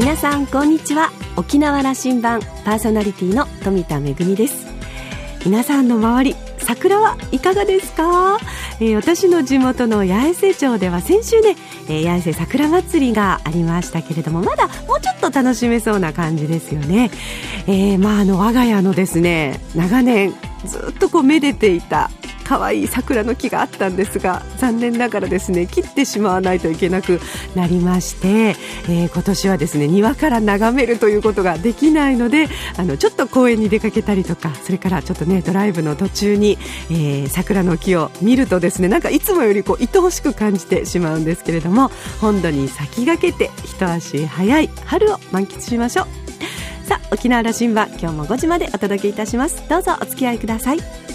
皆さんこんにちは。沖縄羅針盤パーソナリティの富田恵です。皆さんの周り桜はいかがですか、えー、私の地元の八重瀬町では先週ね、えー、八重瀬桜祭りがありましたけれどもまだもうちょっと楽しめそうな感じですよね、えー、まああの我が家のですね長年ずっとこうめでていた可愛い桜の木があったんですが残念ながらですね切ってしまわないといけなくなりまして、えー、今年はですね庭から眺めるということができないのであのちょっと公園に出かけたりとかそれからちょっとねドライブの途中に、えー、桜の木を見るとですねなんかいつもよりこう愛おしく感じてしまうんですけれども本土に先駆けて一足早い春を満喫しましょう。さあ沖縄羅針盤今日も5時までお届けいたします。どうぞお付き合いください。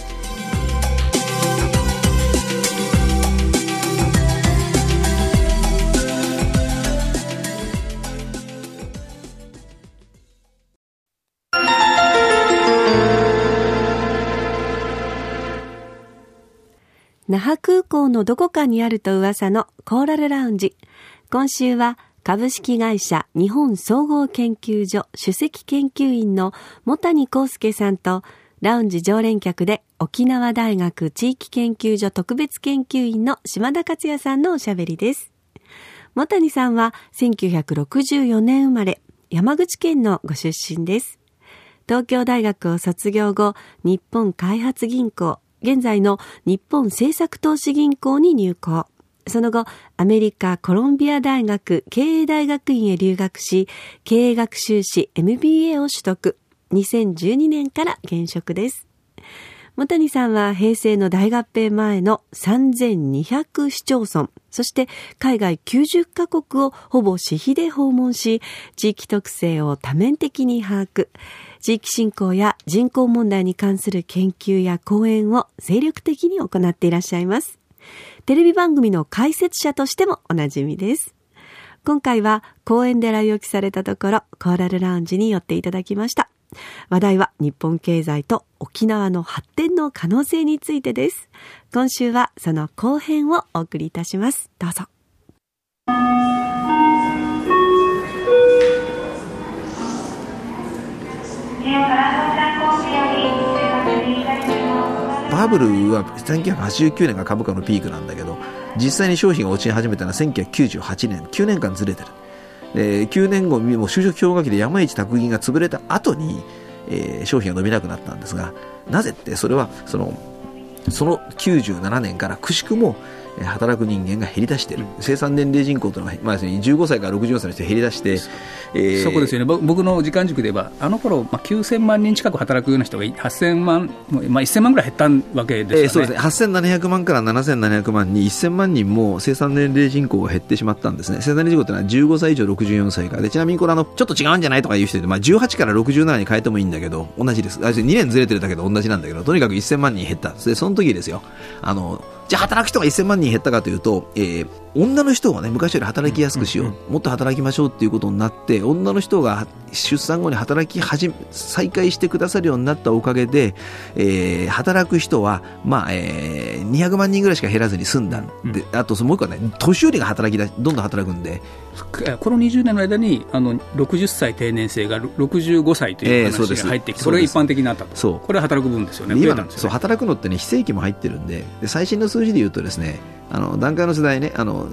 那覇空港のどこかにあると噂のコーラルラウンジ。今週は株式会社日本総合研究所首席研究員の茂谷康介さんとラウンジ常連客で沖縄大学地域研究所特別研究員の島田克也さんのおしゃべりです。茂谷さんは1964年生まれ、山口県のご出身です。東京大学を卒業後、日本開発銀行、現在の日本政策投資銀行に入行。その後、アメリカコロンビア大学経営大学院へ留学し、経営学修士 MBA を取得。2012年から現職です。本谷さんは平成の大合併前の3200市町村、そして海外90カ国をほぼ私費で訪問し、地域特性を多面的に把握。地域振興や人口問題に関する研究や講演を精力的に行っていらっしゃいます。テレビ番組の解説者としてもおなじみです。今回は講演で来沖されたところ、コーラルラウンジに寄っていただきました。話題は日本経済と沖縄の発展の可能性についてです。今週はその後編をお送りいたします。どうぞ。バブルは1989年が株価のピークなんだけど実際に商品が落ち始めたのは1998年9年間ずれてる、えー、9年後も就職氷河期で山一拓銀が潰れた後に、えー、商品が伸びなくなったんですがなぜってそれはそのその97年からくしくも働く人間が減り出している、生産年齢人口というのは、まあ、15歳から64歳の人減り出して、えー、そこですよね、僕の時間軸で言えば、あの頃、まあ、9000万人近く働くような人が8000万、まあ、1000万ぐらい減ったわけですよね、えー、そうですね。8700万から7700万に1000万人も生産年齢人口が減ってしまったんですね、生産年齢人口というのは15歳以上64歳から。で、ちなみにこれあの、ちょっと違うんじゃないとかいう人で、まあ、18から67に変えてもいいんだけど、同じです、2年ずれてるだけど同じなんだけど、とにかく1000万人減った、でその時ですよ。あのじゃあ働く人が1000万人減ったかというと、えー、女の人がね、昔より働きやすくしよう、もっと働きましょうっていうことになって、女の人が出産後に働き始め、再開してくださるようになったおかげで、えー、働く人は、まあ、えー、200万人ぐらいしか減らずに済んだ。で、あと、もう一個はね、年寄りが働きだ、どんどん働くんで。この20年の間に、あの、60歳定年制が65歳という話が入ってきて、えー、それが一般的になったと。そう。これは働く分ですよね。今、そう、働くのってね、非正規も入ってるんで、で最新の数字で言うとですね、あの段階の世代ねあの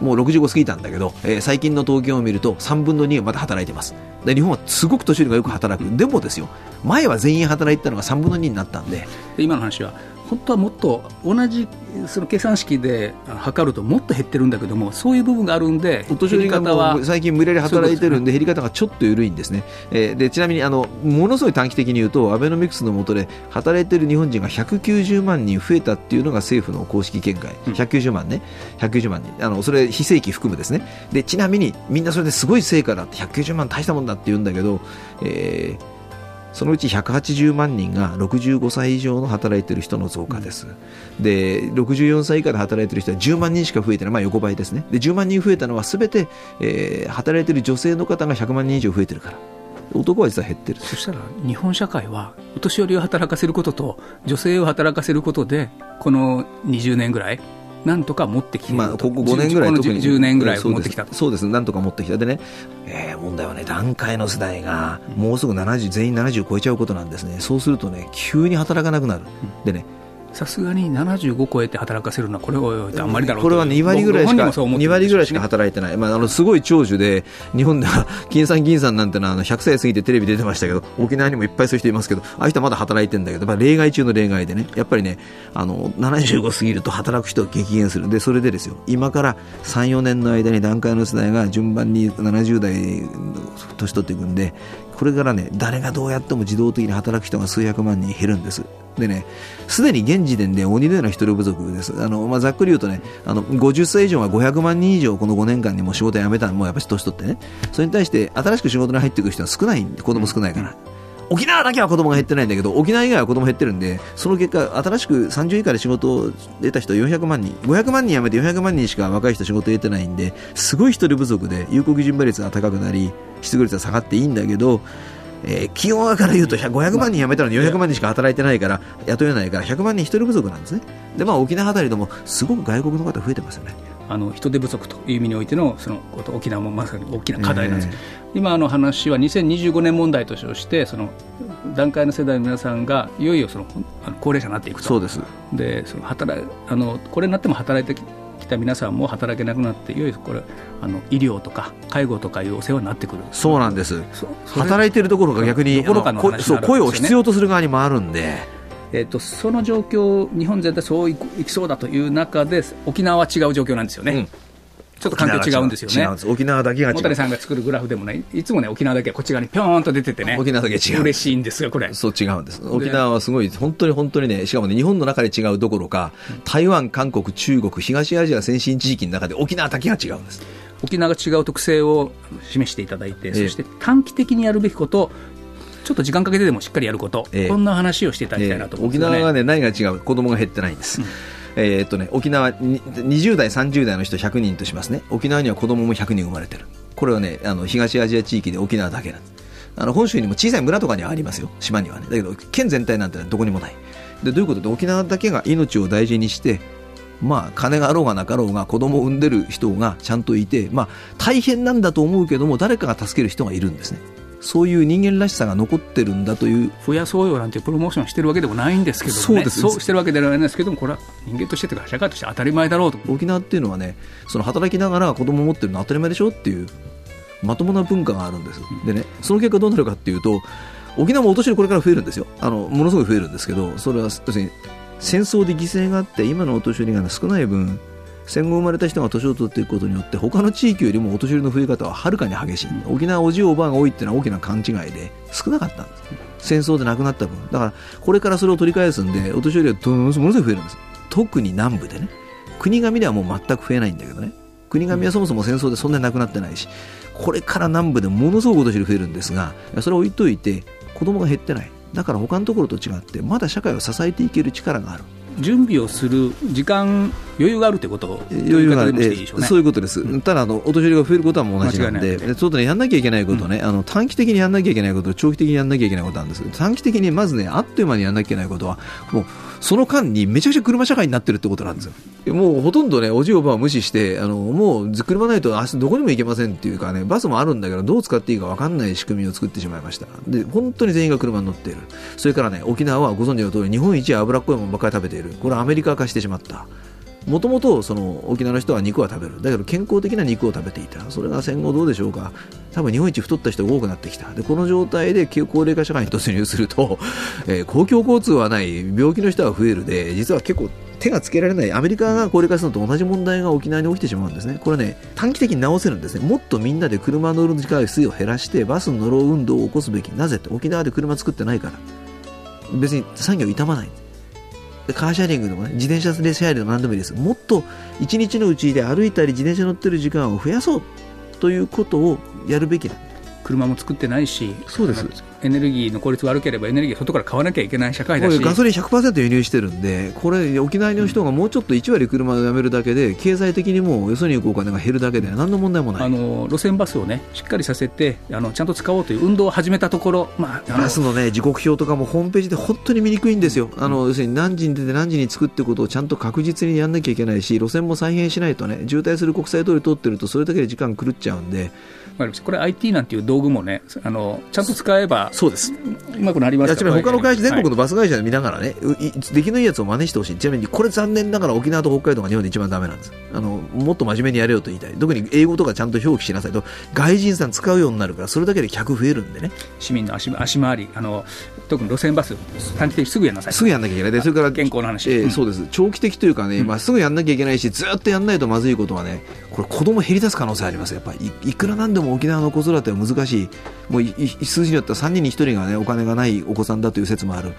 もう65過ぎたんだけど、えー、最近の東京を見ると3分の2がまだ働いてます。で日本はすごく年寄りがよく働く。でもですよ前は全員働いてたのが3分の2になったんで今の話は本当はもっと同じその計算式で測るともっと減ってるんだけどもそういう部分があるんでお年寄りが最近無理やり働いてるんで減り方がちょっと緩いんですね、えー、でちなみにあのものすごい短期的に言うとアベノミクスの下で働いてる日本人が190万人増えたっていうのが政府の公式見解。190万ね。190万人。あのそれ非正規含むですね。でちなみにみんなそれですごい成果だって190万大したもんだって言うんだけど、えーそのうち180万人が65歳以上の働いている人の増加です、で64歳以下で働いている人は10万人しか増えてない、まあ、横ばいですね。で10万人増えたのはすべて、えー、働いている女性の方が100万人以上増えてるから。男は実は減ってる。そしたら日本社会はお年寄りを働かせることと女性を働かせることでこの20年ぐらいなんとか持ってきてまあ、ここ5年ぐらい特に。10, 年ぐらい持ってきたと。そうです。なんとか持ってきた。でね、えー問題はね段階の世代がもうすぐ70全員70超えちゃうことなんですね。そうするとね急に働かなくなる、でねさすがに75超えて働かせるのは、これおいおいってあんまりだろうと。これは2割ぐらいしかご本人もそう思って2る割ぐらいしか働いてない、まあ、あのすごい長寿で日本では金さん銀さんなんてのはあの100歳過ぎてテレビ出てましたけど沖縄にもいっぱいそういう人いますけどああいう人はまだ働いてるんだけどやっぱ例外中の例外でねやっぱりねあの75過ぎると働く人が激減する。でそれでですよ。今から34年の間に段階の世代が順番に70代年取っていくんでこれからね誰がどうやっても自動的に働く人が数百万人減るんです。でねすでに現時点で鬼のような人手不足です。あの、まあ、ざっくり言うとねあの50歳以上が500万人以上この5年間にもう仕事辞めたもうやっぱり年取ってね。それに対して新しく仕事に入ってくる人は少ない。んで子供少ないから、沖縄だけは子供が減ってないんだけど沖縄以外は子供減ってるんでその結果新しく30以下で仕事を得た人は400万人。500万人辞めて400万人しか若い人仕事を得てないんですごい人手不足で有効基準倍率が高くなり失業率が下がっていいんだけどえー、企業側から言うと100 500万人辞めたのに400万人しか働いてないから雇えないから100万人人手不足なんですね。で、まあ、沖縄あたりでもすごく外国の方増えてますよね。あの人手不足という意味においてのそのこと沖縄もまさに大きな課題なんです、え今あの話は2025年問題としてその段階の世代の皆さんがいよいよその高齢者になっていくと。そうです。でその働いあのこれになっても働いてきた皆さんも働けなくなっていよいよこれあの医療とか介護とかいうお世話になってくる。そうなんです。働いてるところが逆にどころかのあのこそう声を必要とする側に回るんで。えっとその状況日本全体そういきそうだという中で沖縄は違う状況なんですよね、うんちょっと環境違うんですよね。沖縄だけ。が違本谷うさんが作るグラフでもね、いつもね、沖縄だけはこっち側にぴょーんと出ててね、沖縄だけ違う。嬉しいんですよ、これ。そう違うんです。沖縄はすごい本当に本当にねしかもね日本の中で違うどころか台湾韓国中国東アジア先進地域の中で沖縄だけが違うんです。沖縄が違う特性を示していただいて、えそして短期的にやるべきこと、ちょっと時間かけてでもしっかりやること、ええ。こんな話をしていただきたいなとね。沖縄はね何が違う？子供が減ってないんです、えーっとね、沖縄20代、30代の人100人としますね、沖縄には子供も100人生まれてる、これはね、あの東アジア地域で沖縄だけなんです。あの本州にも小さい村とかにはありますよ、島にはね。だけど、県全体なんてどこにもない。で、どういうことで、沖縄だけが命を大事にして、まあ、金があろうがなかろうが、子供を産んでる人がちゃんといて、まあ、大変なんだと思うけども、誰かが助ける人がいるんですね。そういう人間らしさが残ってるんだという。増やそうよなんてプロモーションしてるわけでもないんですけどもね、そうです。そうしてるわけではないんですけども、これは人間としてというか、社会として当たり前だろうと。沖縄っていうのはねその働きながら子供を持ってるのは当たり前でしょっていうまともな文化があるんです、でねその結果どうなるかっていうと沖縄もお年寄りこれから増えるんですよ。あのものすごい増えるんですけどそれは要するに戦争で犠牲があって今のお年寄りが少ない分戦後生まれた人が年を取っていくことによって他の地域よりもお年寄りの増え方ははるかに激しい。沖縄はおじいおばあが多いっていうのは大きな勘違いで少なかったんです。戦争で亡くなった分。だからこれからそれを取り返すんでお年寄りはものすごい増えるんです。特に南部でね。国神ではもう全く増えないんだけどね。国神はそもそも戦争でそんなに亡くなってないしこれから南部でものすごくお年寄り増えるんですがそれを置いといて子供が減ってない。だから他のところと違ってまだ社会を支えていける力がある準備をする時間、余裕があるということ？を、余裕がある。ね。そういうことです、ただあの、お年寄りが増えることはもう同じなんで、でそうだね、やんなきゃいけないことね、あの短期的にやんなきゃいけないことと、長期的にやんなきゃいけないことなんです。短期的にまずね、あっという間にやんなきゃいけないことは、もうその間にめちゃくちゃ車社会になってるってことなんですよ。もうほとんどね、おじいおばあを無視して、あのもう車ないと明日どこにも行けませんっていうかね、バスもあるんだけど、どう使っていいか分かんない仕組みを作ってしまいました。で、本当に全員が車に乗っている。それからね、沖縄はご存知の通り、日本一脂っこいものばっかり食べている。これアメリカ化してしまった。もともとその沖縄の人は肉は食べるだけど健康的な肉を食べていたそれが戦後どうでしょうか多分日本一太った人が多くなってきた。でこの状態で高齢化社会に突入すると、えー公共交通はない。病気の人は増えるで実は結構手がつけられない。アメリカが高齢化するのと同じ問題が沖縄に起きてしまうんですね。これね短期的に直せるんですね。もっとみんなで車乗る時間数を減らしてバス乗ろう運動を起こすべき。なぜって沖縄で車作ってないから。別に産業傷まない。カーシェアリングでもね、自転車でシェアリングでも何でもいいです。もっと一日のうちで歩いたり自転車乗ってる時間を増やそうということをやるべきだ。車も作ってないしそうです。エネルギーの効率悪ければエネルギー外から買わなきゃいけない社会だし。ガソリン100%輸入してるんでこれ沖縄の人がもうちょっと1割車をやめるだけで経済的にもよそに行くお金が減るだけで何の問題もない。あの路線バスをねしっかりさせてあのちゃんと使おうという運動を始めたところ、まあ、バスのね時刻表とかもホームページで本当に見にくいんですよ。あの、要するに何時に出て何時に着くってことをちゃんと確実にやんなきゃいけないし路線も再現しないとね渋滞する国際通り通ってるとそれだけで時間狂っちゃうんでこれ IT なんていう道具もねあのちゃんと使えばそうです。うまくなりますから。他の会社全国のバス会社で見ながらね、はい、出来のいいやつを真似してほしい。ちなみにこれ残念ながら沖縄と北海道が日本で一番ダメなんです。あのもっと真面目にやれよと言いたい。特に英語とかちゃんと表記しなさいと外人さん使うようになるからそれだけで客増えるんでね。市民の足足回りあの特に路線バス短期的すぐやんなさい。すぐやんなきゃいけない。でそれから健康の話、えー、そうです。長期的というかね、まあ、すぐやんなきゃいけないしずっとやんないとまずいことはねこれ子供減り出す可能性あります。やっぱりいくらなんでも沖縄の子育ては難しい。もう数字によっては3人に1人がねお金がないお子さんだという説もある。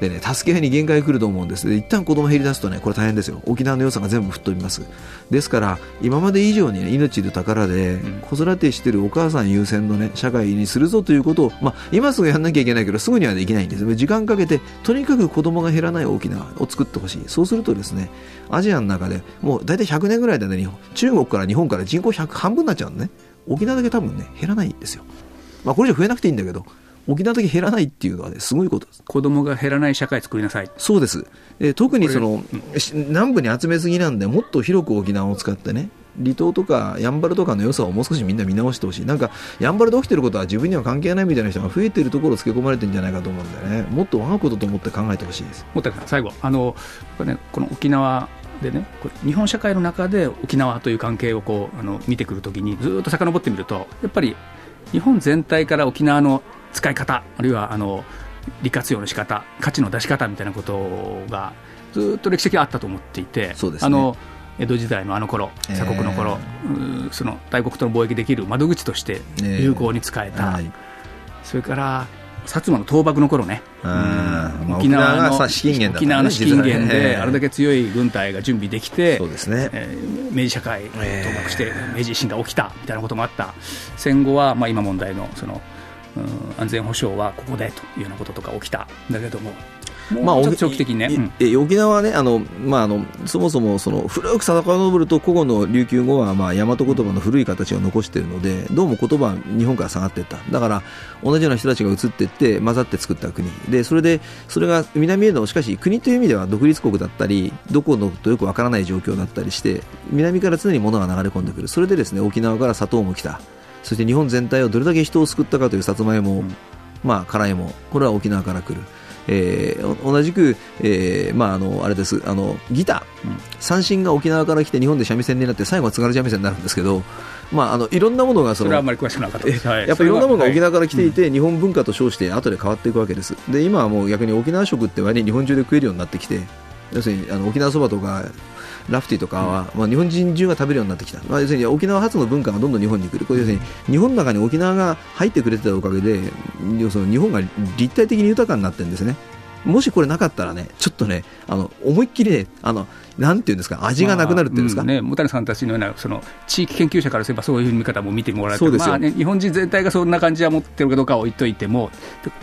でね助け合いに限界が来ると思うんです。で一旦子供減り出すとねこれ大変ですよ。沖縄の良さが全部吹っ飛びます。ですから今まで以上に、ね、命の宝で子育てしてるお母さん優先のね社会にするぞということを、まあ、今すぐやんなきゃいけないけどすぐにはできないんです。時間かけてとにかく子供が減らない沖縄を作ってほしい。そうするとですねアジアの中でもう大体100年ぐらいでね中国から日本から人口100半分になっちゃうんね沖縄だけ多分ね減らないんですよ。まあこれ以上増えなくていいんだけど沖縄だけ減らないっていうのはねすごいこと。です子供が減らない社会作りなさい。そうです、え特にその、うん、南部に集めすぎなんでもっと広く沖縄を使ってね離島とかやんばるとかの良さをもう少しみんな見直してほしい。なんかやんばるで起きてることは自分には関係ないみたいな人が増えてるところをつけ込まれてるんじゃないかと思うんだよね。もっと我がことと思って考えてほしいです。もっと最後あの、ね、この沖縄でね、これ日本社会の中で沖縄という関係をこうあの見てくるときにずっと遡ってみるとやっぱり日本全体から沖縄の使い方あるいはあの利活用の仕方価値の出し方みたいなことがずっと歴史的にあったと思っていて、ね、あの江戸時代のあの頃鎖国の頃、えー、その大国との貿易できる窓口として有効に使えた、えーはい、それから薩摩の倒幕の頃ね、うん、沖縄の資金源、ね、沖縄の資金源であれだけ強い軍隊が準備できて、そうですね。えー、明治社会倒幕して明治維新が起きたみたいなこともあった。戦後はまあ今問題のその安全保障はここでというようなこととか起きた。んだけどもまあ、長期的にね、うん、沖縄はねあの、まあ、あのそもそもその古く遡ると古語の琉球語は、まあ、大和言葉の古い形を残しているのでどうも言葉は日本から下がっていった。だから同じような人たちが移っていって混ざって作った国。でそれでそれが南へのしかし国という意味では独立国だったりどこのとよくわからない状況だったりして南から常に物が流れ込んでくる。それでですね沖縄から砂糖も来た。そして日本全体をどれだけ人を救ったかというさつまいも、うん、まあ、辛いもこれは沖縄から来る。えー、同じく、えー、まあ、あの、あれです、あの、ギター、うん、三振が沖縄から来て日本で三味線になって最後は津軽三味線になるんですけど、まあ、あのいろんなものがそのやっぱりいろんなものが沖縄から来ていて、はい、日本文化と称して後で変わっていくわけです。で今はもう逆に沖縄食って割に日本中で食えるようになってきて要するにあの沖縄そばとかラフティとかは、まあ、日本人中が食べるようになってきた、まあ、要するに沖縄発の文化がどんどん日本に来る。これ要するに日本の中に沖縄が入ってくれてたおかげで要するに日本が立体的に豊かになってるんですね。もしこれなかったらねちょっとねあの思いっきりねあのなんていうんですか、味がなくなるっていうんですか、まあうんね、牟谷さんたちのようなその地域研究者からすれば、そういう見方も見てもらえて、まあね、日本人全体がそんな感じは持ってるかどうかは置いといても、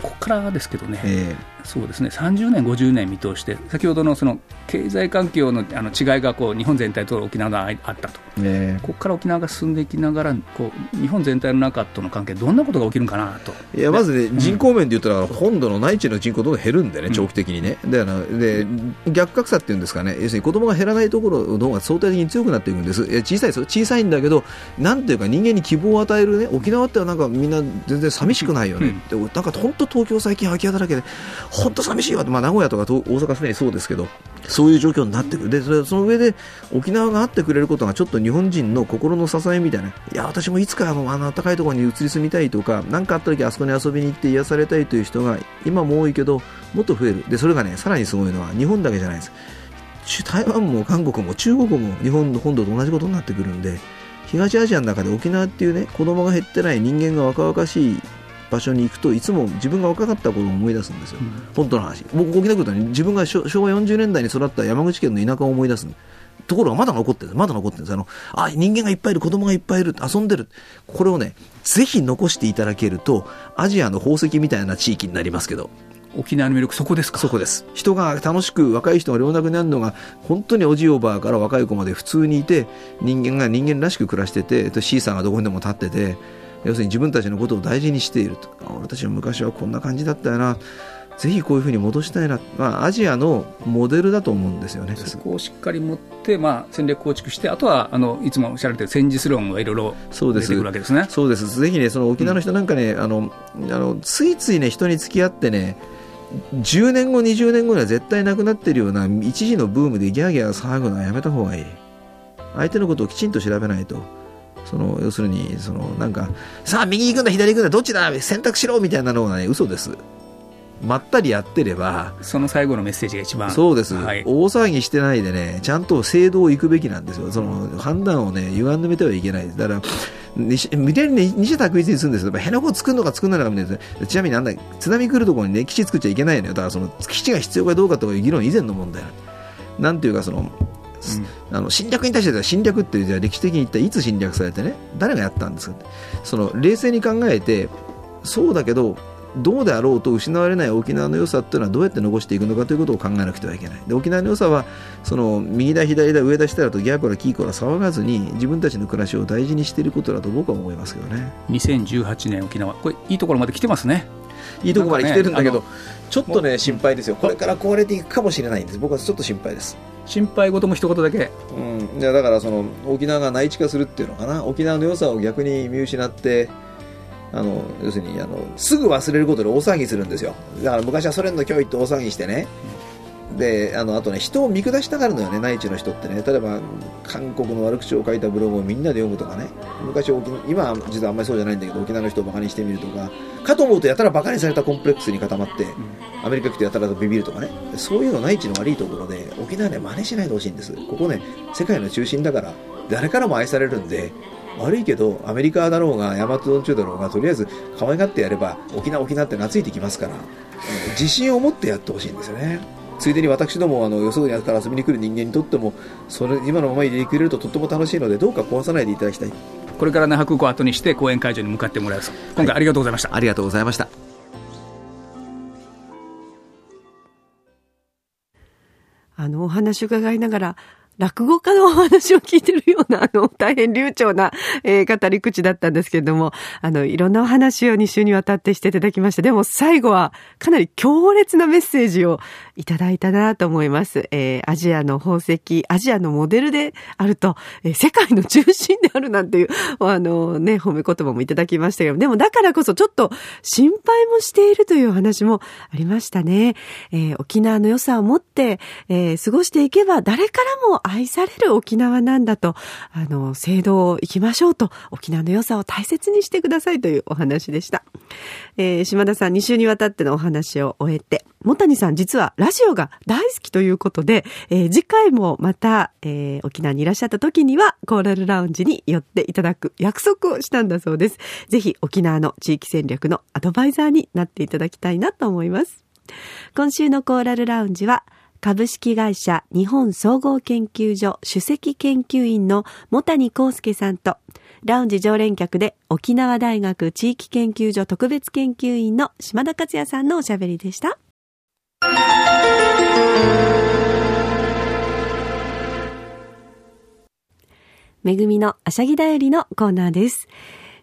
ここからですけどね、えー、そうですね。30年、50年見通して、先ほどのその経済環境のあの違いがこう日本全体と沖縄があったと、えー、ここから沖縄が進んでいきながらこう、日本全体の中との関係、どんなことが起きるかなと。いやまずね、人口面で言ったら、本土の内地の人口どんどん減るんでね、長期的にね、うん、で逆格差っていうんですかね、要するに子供が減らないところの方が相対的に強くなっていくんです、小さいです小さいんだけど、なんていうか、人間に希望を与えるね、沖縄ってなんかみんな全然寂しくないよね、うん、なんか本当、東京、最近空き家だらけで、本当寂しいわ、まあ、名古屋とか大阪すでにそうですけど、そういう状況になってくる、でその上で沖縄があってくれることがちょっと日本人の心の支えみたいな、いや、私もいつかあのあの暖かいところに移り住みたいとか、何かあった時あそこに遊びに行って癒されたいという人が今も多いけど、もっと増える、でそれがね、さらにすごいのは、日本だけじゃないです。台湾も韓国も中国も日本の本土と同じことになってくるんで、東アジアの中で沖縄っていうね、子供が減ってない人間が若々しい場所に行くといつも自分が若かったことを思い出すんですよ、うん、本当の話。僕沖縄来ると、ね、自分が昭和40年代に育った山口県の田舎を思い出すところがまだ残ってる。まだ残ってるんです。あのあ人間がいっぱいいる子供がいっぱいいる遊んでる。これをねぜひ残していただけるとアジアの宝石みたいな地域になりますけど。沖縄の魅力そこですか？そこです。人が楽しく若い人が老若になるのが本当におじおばあから若い子まで普通にいて人間が人間らしく暮らしててシーさんがどこにでも立ってて要するに自分たちのことを大事にしていると。俺たちの昔はこんな感じだったよな。ぜひこういうふうに戻したいな、まあ、アジアのモデルだと思うんですよね。そこをしっかり持って、まあ、戦略構築して、あとはあのいつもおっしゃられてる戦術論がいろいろ出てくるわけですね。そうです。ぜひね、その沖縄の人なんかね、うん、あのあのついついね、人に付き合ってね、10年後、20年後には絶対なくなってるような一時のブームでギャーギャー騒ぐのはやめた方がいい。相手のことをきちんと調べないと。その要するにそのなんかさあ右行くんだ左行くんだどっちだ選択しろみたいなのがね嘘ですまったりやってればその最後のメッセージが一番そうです、はい、大騒ぎしてないでねちゃんと正道を行くべきなんですよその判断をね歪んでめてはいけないだから無理やりね、二者択一にするんですよ。辺野古作るのか作らないのかみたいな。ちなみになんだ、津波来るところにね、基地作っちゃいけないのよ。だからその基地が必要かどうかという議論以前の問題なんていうか、その、うん、あの侵略に対しては侵略ってじゃ歴史的に言ったらいつ侵略されてね誰がやったんですか？その冷静に考えてそうだけどどうであろうと失われない沖縄の良さっていうのはどうやって残していくのかということを考えなくてはいけない。で沖縄の良さはその右だ左だ上だ下だとギャーコラキーコラ騒がずに自分たちの暮らしを大事にしていることだと僕は思いますけどね。2018年沖縄。これいいところまで来てますねいいところまで来てるんだけど、ね、ちょっとね心配ですよ。これから壊れていくかもしれないんです。僕はちょっと心配です。心配事も一言だけ、うん、いやだからその沖縄が内地化するっていうのかな。沖縄の良さを逆に見失ってあの要するにあのすぐ忘れることで大騒ぎするんですよ。だから昔はソ連の脅威って大騒ぎしてね、であのあとね人を見下したがるのよね内地の人ってね。例えば韓国の悪口を書いたブログをみんなで読むとかね。昔沖今は実はあんまりそうじゃないんだけど沖縄の人をバカにしてみるとか。かと思うとやたらバカにされたコンプレックスに固まって、アメリカ来てやたらとビビるとかね。そういうの内地の悪いところで沖縄ね真似しないでほしいんです。ここね世界の中心だから誰からも愛されるんで悪いけどアメリカだろうがヤマトドンチュだろうがとりあえず可愛がってやれば沖縄沖縄って懐いてきますから自信を持ってやってほしいんですよねついでに私どもあのよそから遊びに来る人間にとってもそれ今のまま入れてくれるととっても楽しいのでどうか壊さないでいただきたい。これから那覇空港を後にして講演会場に向かってもらいます今回ありがとうございました、はい、ありがとうございましたあのお話を伺いながら落語家のお話を聞いてるような、あの、大変流暢な、えー、語り口だったんですけれども、あの、いろんなお話を2週にわたってしていただきました。でも最後は、かなり強烈なメッセージをいただいたなと思います。えー、アジアの宝石、アジアのモデルであると、えー、世界の中心であるなんていう、あのね、褒め言葉もいただきましたけど、でもだからこそちょっと心配もしているという話もありましたね。えー、沖縄の良さを持って、えー、過ごしていけば誰からも愛される沖縄なんだと、あの、制度を行きましょうと、沖縄の良さを大切にしてくださいというお話でした。えー、島田さん2週にわたってのお話を終えて、もたにさん実はラジオが大好きということで、えー、次回もまた、えー、沖縄にいらっしゃった時にはコーラルラウンジに寄っていただく約束をしたんだそうです。ぜひ沖縄の地域戦略のアドバイザーになっていただきたいなと思います。今週のコーラルラウンジは、株式会社日本総合研究所首席研究員の茂谷康介さんと、ラウンジ常連客で沖縄大学地域研究所特別研究員の島田克也さんのおしゃべりでした。めぐみのあしゃぎだよりのコーナーです。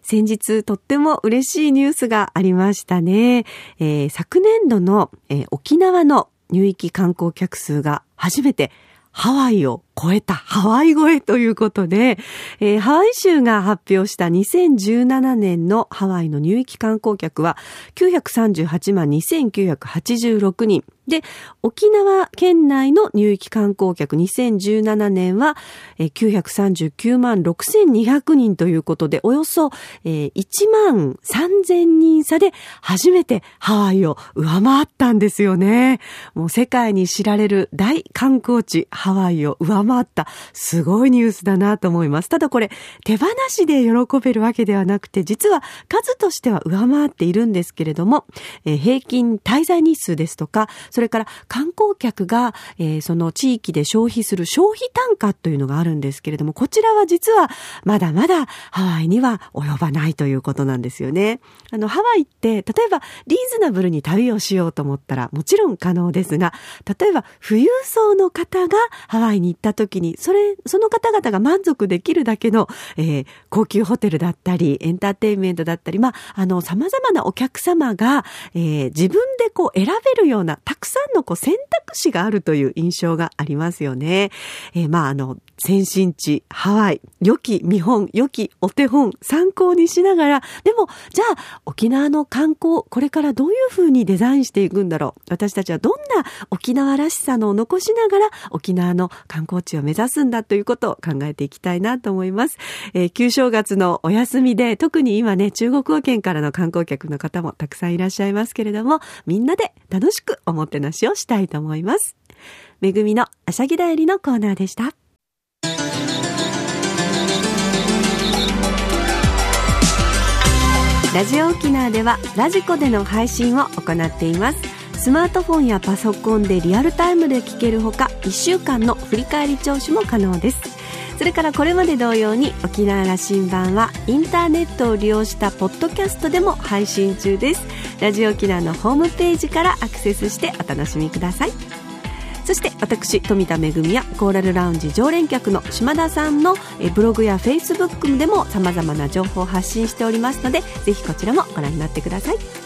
先日とっても嬉しいニュースがありましたね。えー、昨年度の、えー、沖縄の入域観光客数が初めてハワイを超えたハワイ超えということで、えー、ハワイ州が発表した2017年のハワイの入域観光客は938万2986人。で、沖縄県内の入域観光客2017年は939万6200人ということで、およそ1万3000人差で初めてハワイを上回ったんですよね。もう世界に知られる大観光地ハワイを上回回った、すごいニュースだなと思います。ただこれ、手放しで喜べるわけではなくて、実は数としては上回っているんですけれども、えー、平均滞在日数ですとか、それから観光客が、えー、その地域で消費する消費単価というのがあるんですけれども、こちらは実はまだまだハワイには及ばないということなんですよね。あの、ハワイって、例えばリーズナブルに旅をしようと思ったらもちろん可能ですが、例えば富裕層の方がハワイに行った時に、それ、その方々が満足できるだけの、えー、高級ホテルだったり、エンターテインメントだったり、まあ、あの、様々なお客様が、えー、自分でこう選べるような、たくさんのこう選択肢があるという印象がありますよね。えー、まあ、あの、先進地、ハワイ、良き見本、良きお手本、参考にしながら、でも、じゃあ、沖縄の観光、これからどういうふうにデザインしていくんだろう？私たちはどんな沖縄らしさのを残しながら、沖縄の観光地を目指すんだということを考えていきたいなと思います。えー、旧正月のお休みで、特に今ね、中国語圏からの観光客の方もたくさんいらっしゃいますけれども、みんなで楽しくおもてなしをしたいと思います。めぐみのあしゃぎだよりのコーナーでした。ラジオ沖縄ではラジコでの配信を行っていますスマートフォンやパソコンでリアルタイムで聞けるほか1週間の振り返り聴取も可能です。それからこれまで同様に沖縄羅針盤はインターネットを利用したポッドキャストでも配信中です。ラジオ沖縄のホームページからアクセスしてお楽しみください。そして私富田恵やコーラルラウンジ常連客の島田さんのブログやフェイスブックでもさまざまな情報を発信しておりますのでぜひこちらもご覧になってください。